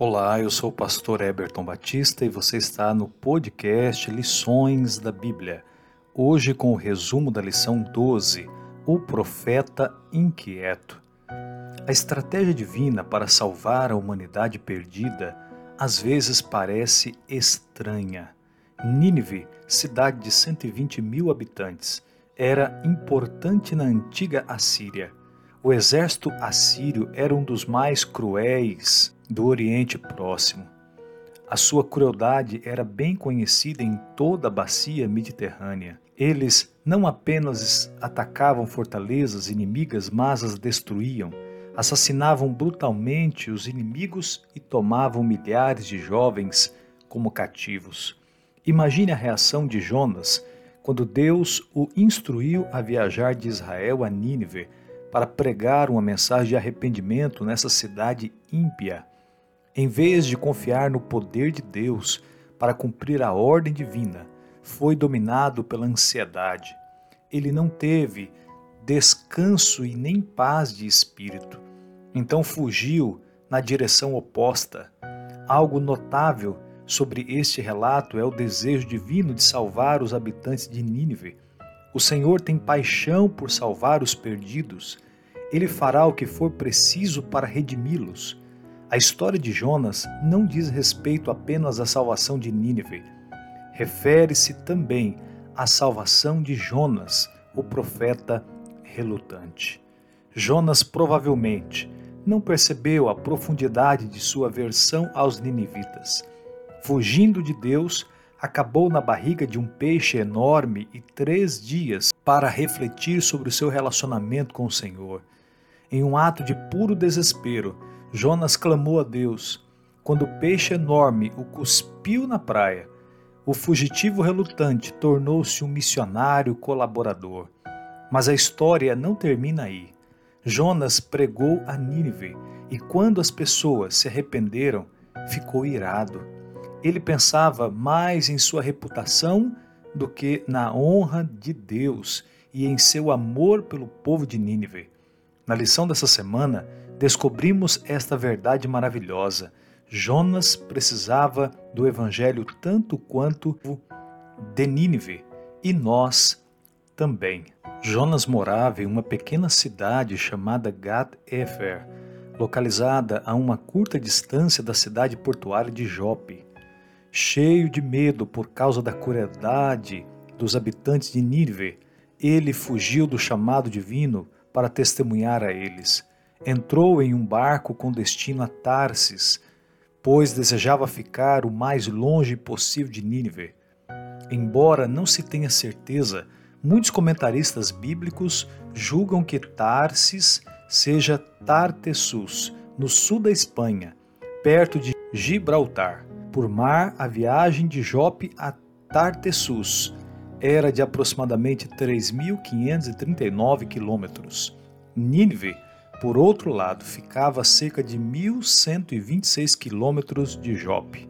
Olá, eu sou o pastor Eberton Batista e você está no podcast Lições da Bíblia. Hoje com o resumo da lição 12, O Profeta Inquieto. A estratégia divina para salvar a humanidade perdida às vezes parece estranha. Nínive, cidade de 120 mil habitantes, era importante na antiga Assíria. O exército assírio era um dos mais cruéis do Oriente Próximo. A sua crueldade era bem conhecida em toda a bacia mediterrânea. Eles não apenas atacavam fortalezas inimigas, mas as destruíam, assassinavam brutalmente os inimigos e tomavam milhares de jovens como cativos. Imagine a reação de Jonas quando Deus o instruiu a viajar de Israel a Nínive para pregar uma mensagem de arrependimento nessa cidade ímpia. Em vez de confiar no poder de Deus para cumprir a ordem divina, foi dominado pela ansiedade. Ele não teve descanso e nem paz de espírito. Então fugiu na direção oposta. Algo notável sobre este relato é o desejo divino de salvar os habitantes de Nínive. O Senhor tem paixão por salvar os perdidos. Ele fará o que for preciso para redimi-los. A história de Jonas não diz respeito apenas à salvação de Nínive, refere-se também à salvação de Jonas, o profeta relutante. Jonas provavelmente não percebeu a profundidade de sua aversão aos ninivitas. Fugindo de Deus, acabou na barriga de um peixe enorme e três dias para refletir sobre o seu relacionamento com o Senhor. Em um ato de puro desespero, Jonas clamou a Deus. Quando o peixe enorme o cuspiu na praia, o fugitivo relutante tornou-se um missionário colaborador. Mas a história não termina aí. Jonas pregou a Nínive e, quando as pessoas se arrependeram, ficou irado. Ele pensava mais em sua reputação do que na honra de Deus e em seu amor pelo povo de Nínive. Na lição dessa semana, descobrimos esta verdade maravilhosa. Jonas precisava do Evangelho tanto quanto de Nínive, e nós também. Jonas morava em uma pequena cidade chamada Gat-Efer, localizada a uma curta distância da cidade portuária de Jope. Cheio de medo por causa da crueldade dos habitantes de Nínive, ele fugiu do chamado divino para testemunhar a eles entrou em um barco com destino a Tarsis, pois desejava ficar o mais longe possível de Nínive. Embora não se tenha certeza, muitos comentaristas bíblicos julgam que Tarsis seja Tartessus, no sul da Espanha, perto de Gibraltar. Por mar, a viagem de Jope a Tartessus era de aproximadamente 3.539 quilômetros. Nínive por outro lado, ficava a cerca de 1.126 quilômetros de Jope.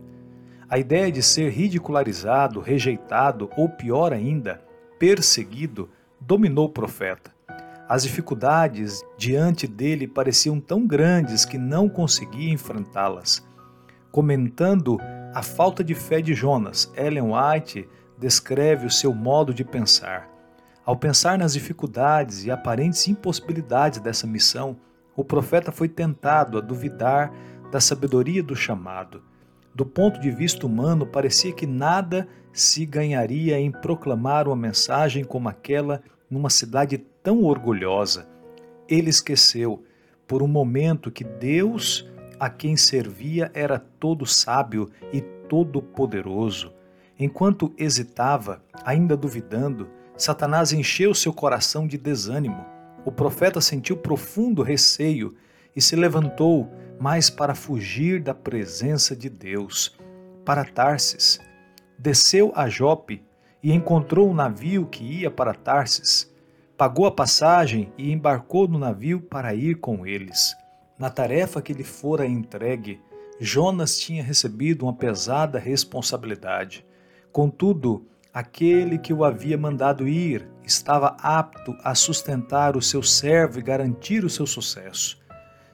A ideia de ser ridicularizado, rejeitado ou, pior ainda, perseguido dominou o profeta. As dificuldades diante dele pareciam tão grandes que não conseguia enfrentá-las. Comentando a falta de fé de Jonas, Ellen White descreve o seu modo de pensar. Ao pensar nas dificuldades e aparentes impossibilidades dessa missão, o profeta foi tentado a duvidar da sabedoria do chamado. Do ponto de vista humano, parecia que nada se ganharia em proclamar uma mensagem como aquela numa cidade tão orgulhosa. Ele esqueceu, por um momento, que Deus a quem servia era todo sábio e todo poderoso. Enquanto hesitava, ainda duvidando, Satanás encheu seu coração de desânimo. O profeta sentiu profundo receio e se levantou, mas para fugir da presença de Deus, para Tarsis. Desceu a Jope e encontrou um navio que ia para Tarsis. Pagou a passagem e embarcou no navio para ir com eles. Na tarefa que lhe fora entregue, Jonas tinha recebido uma pesada responsabilidade. Contudo, Aquele que o havia mandado ir estava apto a sustentar o seu servo e garantir o seu sucesso.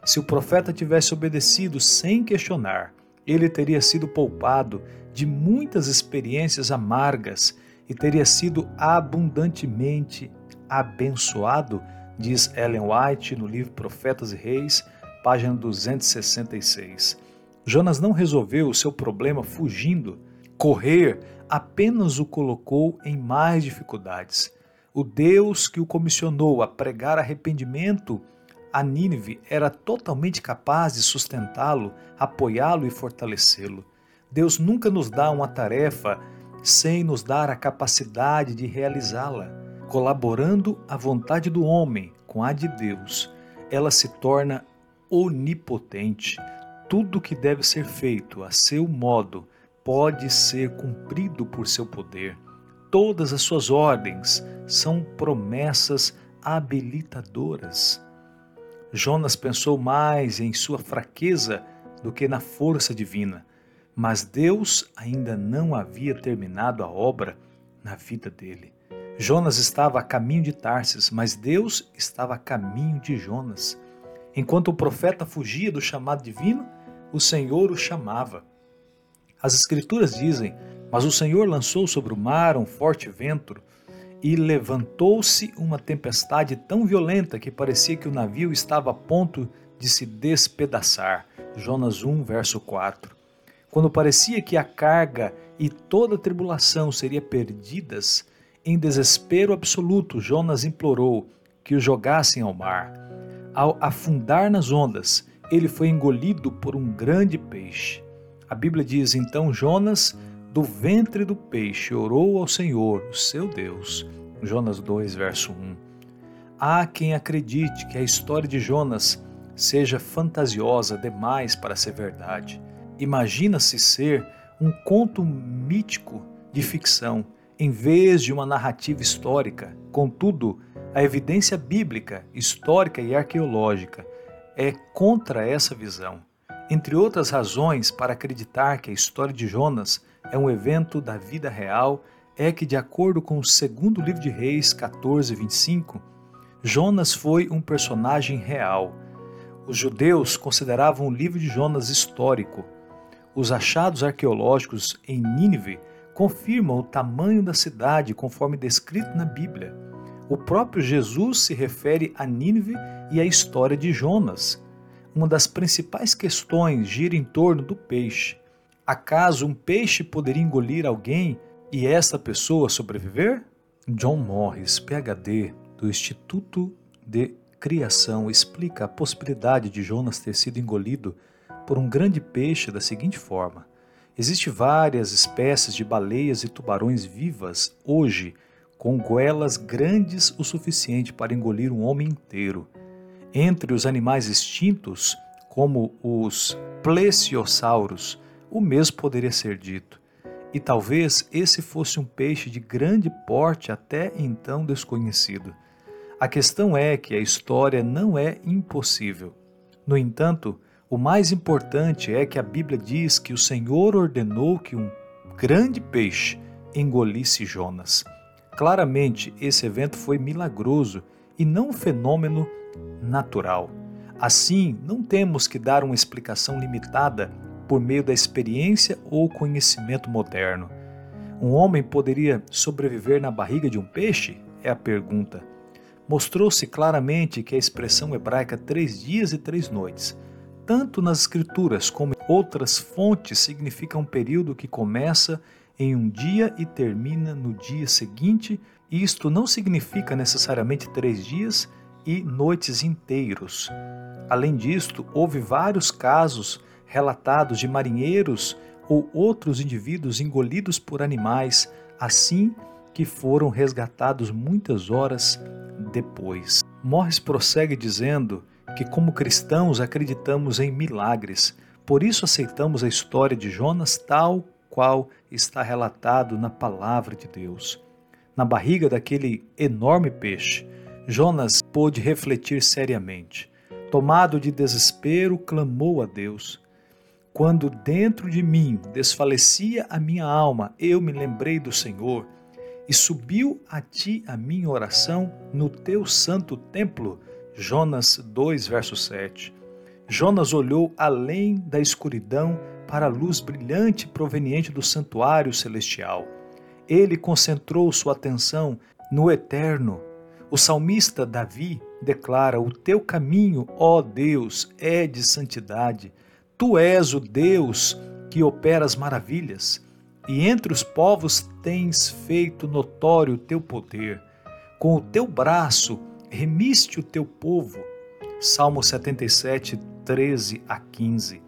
Se o profeta tivesse obedecido sem questionar, ele teria sido poupado de muitas experiências amargas e teria sido abundantemente abençoado, diz Ellen White no livro Profetas e Reis, página 266. Jonas não resolveu o seu problema fugindo. Correr apenas o colocou em mais dificuldades. O Deus que o comissionou a pregar arrependimento a Nínive era totalmente capaz de sustentá-lo, apoiá-lo e fortalecê-lo. Deus nunca nos dá uma tarefa sem nos dar a capacidade de realizá-la. Colaborando a vontade do homem com a de Deus, ela se torna onipotente. Tudo que deve ser feito a seu modo pode ser cumprido por seu poder. Todas as suas ordens são promessas habilitadoras. Jonas pensou mais em sua fraqueza do que na força divina, mas Deus ainda não havia terminado a obra na vida dele. Jonas estava a caminho de Tarsis, mas Deus estava a caminho de Jonas. Enquanto o profeta fugia do chamado divino, o Senhor o chamava. As Escrituras dizem: Mas o Senhor lançou sobre o mar um forte vento e levantou-se uma tempestade tão violenta que parecia que o navio estava a ponto de se despedaçar. Jonas 1, verso 4. Quando parecia que a carga e toda a tribulação seriam perdidas, em desespero absoluto, Jonas implorou que o jogassem ao mar. Ao afundar nas ondas, ele foi engolido por um grande peixe. A Bíblia diz: então Jonas do ventre do peixe orou ao Senhor, o seu Deus. Jonas 2, verso 1. Há quem acredite que a história de Jonas seja fantasiosa demais para ser verdade. Imagina-se ser um conto mítico de ficção, em vez de uma narrativa histórica. Contudo, a evidência bíblica, histórica e arqueológica é contra essa visão. Entre outras razões para acreditar que a história de Jonas é um evento da vida real é que, de acordo com o segundo livro de Reis 14, 25, Jonas foi um personagem real. Os judeus consideravam o livro de Jonas histórico. Os achados arqueológicos em Nínive confirmam o tamanho da cidade conforme descrito na Bíblia. O próprio Jesus se refere a Nínive e à história de Jonas. Uma das principais questões gira em torno do peixe. Acaso um peixe poderia engolir alguém e esta pessoa sobreviver? John Morris, PhD, do Instituto de Criação, explica a possibilidade de Jonas ter sido engolido por um grande peixe da seguinte forma: Existem várias espécies de baleias e tubarões vivas hoje com goelas grandes o suficiente para engolir um homem inteiro. Entre os animais extintos, como os plesiosauros, o mesmo poderia ser dito. E talvez esse fosse um peixe de grande porte até então desconhecido. A questão é que a história não é impossível. No entanto, o mais importante é que a Bíblia diz que o Senhor ordenou que um grande peixe engolisse Jonas. Claramente, esse evento foi milagroso e não um fenômeno natural. Assim, não temos que dar uma explicação limitada por meio da experiência ou conhecimento moderno. Um homem poderia sobreviver na barriga de um peixe? É a pergunta. Mostrou-se claramente que a expressão hebraica três dias e três noites, tanto nas Escrituras como em outras fontes, significa um período que começa em um dia e termina no dia seguinte. Isto não significa necessariamente três dias e noites inteiros. Além disto, houve vários casos relatados de marinheiros ou outros indivíduos engolidos por animais, assim que foram resgatados muitas horas depois. Morris prossegue dizendo que, como cristãos, acreditamos em milagres, por isso aceitamos a história de Jonas tal qual está relatado na palavra de Deus. Na barriga daquele enorme peixe, Jonas pôde refletir seriamente. Tomado de desespero, clamou a Deus. Quando dentro de mim desfalecia a minha alma, eu me lembrei do Senhor, e subiu a ti a minha oração no teu santo templo. Jonas 2, verso 7. Jonas olhou além da escuridão para a luz brilhante proveniente do santuário celestial. Ele concentrou sua atenção no eterno. O salmista Davi declara: O teu caminho, ó Deus, é de santidade. Tu és o Deus que opera as maravilhas, e entre os povos tens feito notório o teu poder. Com o teu braço remiste o teu povo. Salmo 77, 13 a 15.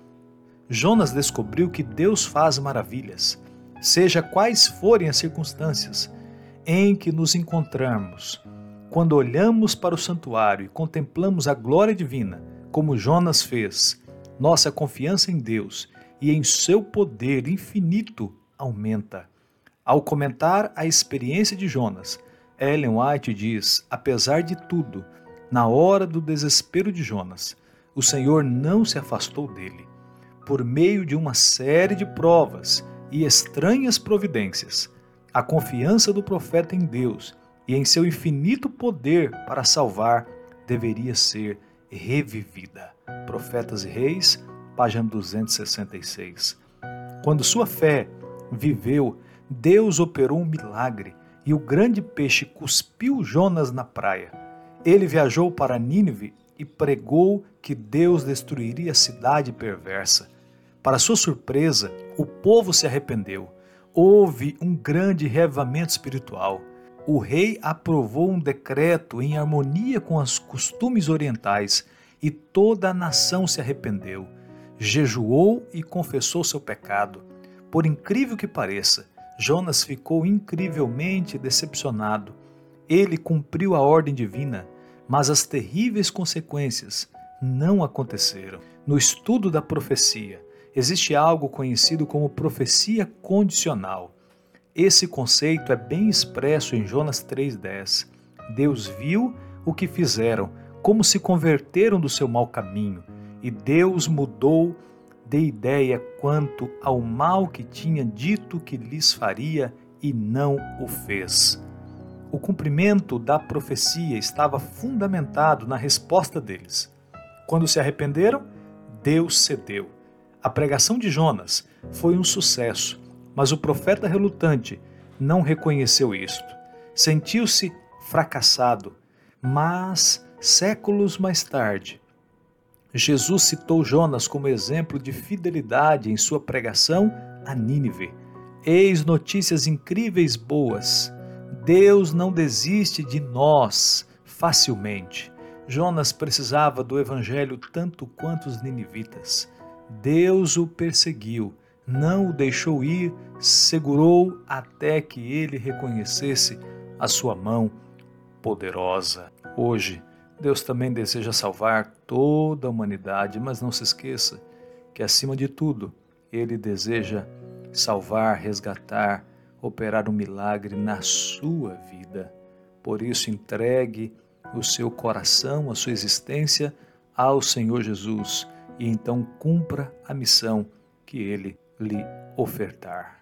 Jonas descobriu que Deus faz maravilhas, seja quais forem as circunstâncias em que nos encontrarmos. Quando olhamos para o santuário e contemplamos a glória divina, como Jonas fez, nossa confiança em Deus e em seu poder infinito aumenta. Ao comentar a experiência de Jonas, Ellen White diz: apesar de tudo, na hora do desespero de Jonas, o Senhor não se afastou dele. Por meio de uma série de provas e estranhas providências, a confiança do profeta em Deus e em seu infinito poder para salvar deveria ser revivida. Profetas e Reis, página 266. Quando sua fé viveu, Deus operou um milagre e o grande peixe cuspiu Jonas na praia. Ele viajou para Nínive e pregou que Deus destruiria a cidade perversa. Para sua surpresa, o povo se arrependeu. Houve um grande revamento espiritual. O rei aprovou um decreto em harmonia com os costumes orientais e toda a nação se arrependeu. Jejuou e confessou seu pecado. Por incrível que pareça, Jonas ficou incrivelmente decepcionado. Ele cumpriu a ordem divina, mas as terríveis consequências não aconteceram. No estudo da profecia, existe algo conhecido como profecia condicional. Esse conceito é bem expresso em Jonas 3,10. Deus viu o que fizeram, como se converteram do seu mau caminho, e Deus mudou de ideia quanto ao mal que tinha dito que lhes faria e não o fez. O cumprimento da profecia estava fundamentado na resposta deles. Quando se arrependeram, Deus cedeu. A pregação de Jonas foi um sucesso, mas o profeta relutante não reconheceu isto. Sentiu-se fracassado, mas séculos mais tarde, Jesus citou Jonas como exemplo de fidelidade em sua pregação a Nínive. Eis notícias incríveis boas. Deus não desiste de nós facilmente. Jonas precisava do evangelho tanto quanto os ninivitas. Deus o perseguiu, não o deixou ir, segurou até que ele reconhecesse a sua mão poderosa. Hoje, Deus também deseja salvar toda a humanidade, mas não se esqueça que, acima de tudo, Ele deseja salvar, resgatar, operar um milagre na sua vida. Por isso, entregue o seu coração, a sua existência ao Senhor Jesus e então cumpra a missão que Ele lhe ofertar.